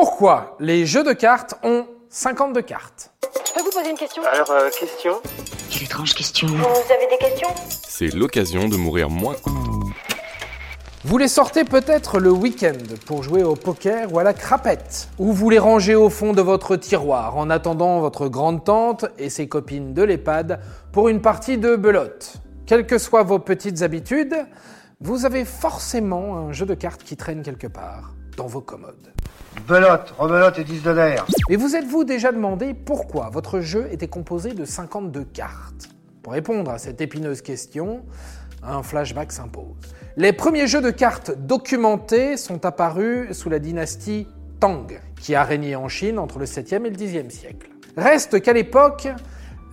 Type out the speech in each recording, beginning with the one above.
Pourquoi les jeux de cartes ont 52 cartes Je peux vous poser une question Alors, euh, question Quelle étrange question. Vous avez des questions C'est l'occasion de mourir moins. Vous les sortez peut-être le week-end pour jouer au poker ou à la crapette, ou vous les rangez au fond de votre tiroir en attendant votre grande tante et ses copines de l'EHPAD pour une partie de belote. Quelles que soient vos petites habitudes, vous avez forcément un jeu de cartes qui traîne quelque part dans vos commodes. Belote, rebelote et 10 de l'air. Mais vous êtes-vous déjà demandé pourquoi votre jeu était composé de 52 cartes? Pour répondre à cette épineuse question, un flashback s'impose. Les premiers jeux de cartes documentés sont apparus sous la dynastie Tang, qui a régné en Chine entre le 7e et le 10e siècle. Reste qu'à l'époque,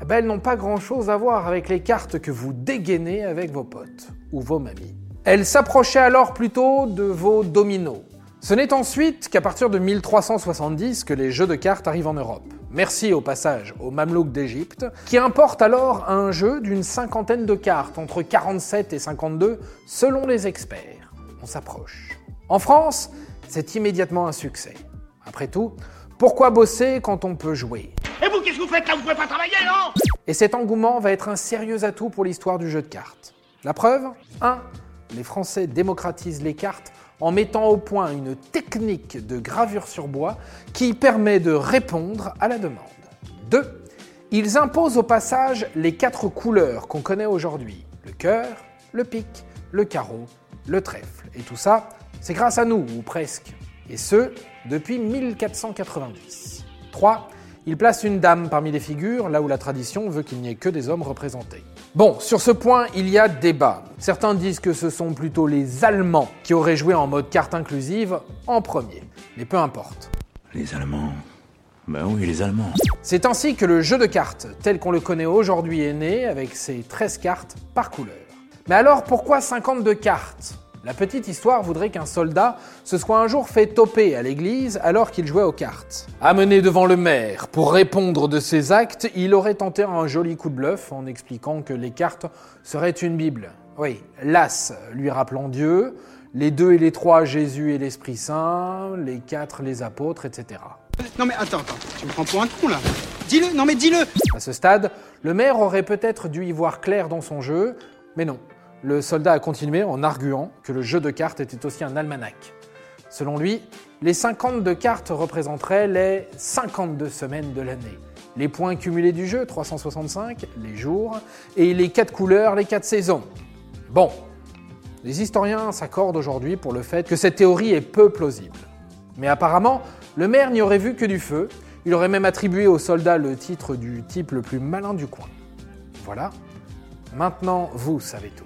eh ben, elles n'ont pas grand-chose à voir avec les cartes que vous dégainez avec vos potes ou vos mamies. Elles s'approchaient alors plutôt de vos dominos. Ce n'est ensuite qu'à partir de 1370 que les jeux de cartes arrivent en Europe. Merci au passage aux Mamelouks d'Égypte, qui importent alors un jeu d'une cinquantaine de cartes, entre 47 et 52 selon les experts. On s'approche. En France, c'est immédiatement un succès. Après tout, pourquoi bosser quand on peut jouer? Et vous, qu'est-ce que vous faites là? Vous pouvez pas travailler, non? Et cet engouement va être un sérieux atout pour l'histoire du jeu de cartes. La preuve? 1. Les Français démocratisent les cartes en mettant au point une technique de gravure sur bois qui permet de répondre à la demande. 2. Ils imposent au passage les quatre couleurs qu'on connaît aujourd'hui. Le cœur, le pic, le carreau, le trèfle. Et tout ça, c'est grâce à nous, ou presque. Et ce, depuis 1490. 3. Ils placent une dame parmi les figures, là où la tradition veut qu'il n'y ait que des hommes représentés. Bon, sur ce point, il y a débat. Certains disent que ce sont plutôt les Allemands qui auraient joué en mode carte inclusive en premier. Mais peu importe. Les Allemands. Ben oui, les Allemands. C'est ainsi que le jeu de cartes, tel qu'on le connaît aujourd'hui, est né avec ses 13 cartes par couleur. Mais alors pourquoi 52 cartes? La petite histoire voudrait qu'un soldat se soit un jour fait toper à l'église alors qu'il jouait aux cartes. Amené devant le maire pour répondre de ses actes, il aurait tenté un joli coup de bluff en expliquant que les cartes seraient une Bible. Oui, l'as lui rappelant Dieu, les deux et les trois Jésus et l'Esprit Saint, les quatre les apôtres, etc. Non mais attends, attends, tu me prends pour un con là. Dis-le, non mais dis-le À ce stade, le maire aurait peut-être dû y voir clair dans son jeu, mais non. Le soldat a continué en arguant que le jeu de cartes était aussi un almanach. Selon lui, les 52 cartes représenteraient les 52 semaines de l'année. Les points cumulés du jeu, 365, les jours, et les 4 couleurs, les 4 saisons. Bon, les historiens s'accordent aujourd'hui pour le fait que cette théorie est peu plausible. Mais apparemment, le maire n'y aurait vu que du feu, il aurait même attribué au soldat le titre du type le plus malin du coin. Voilà, maintenant vous savez tout.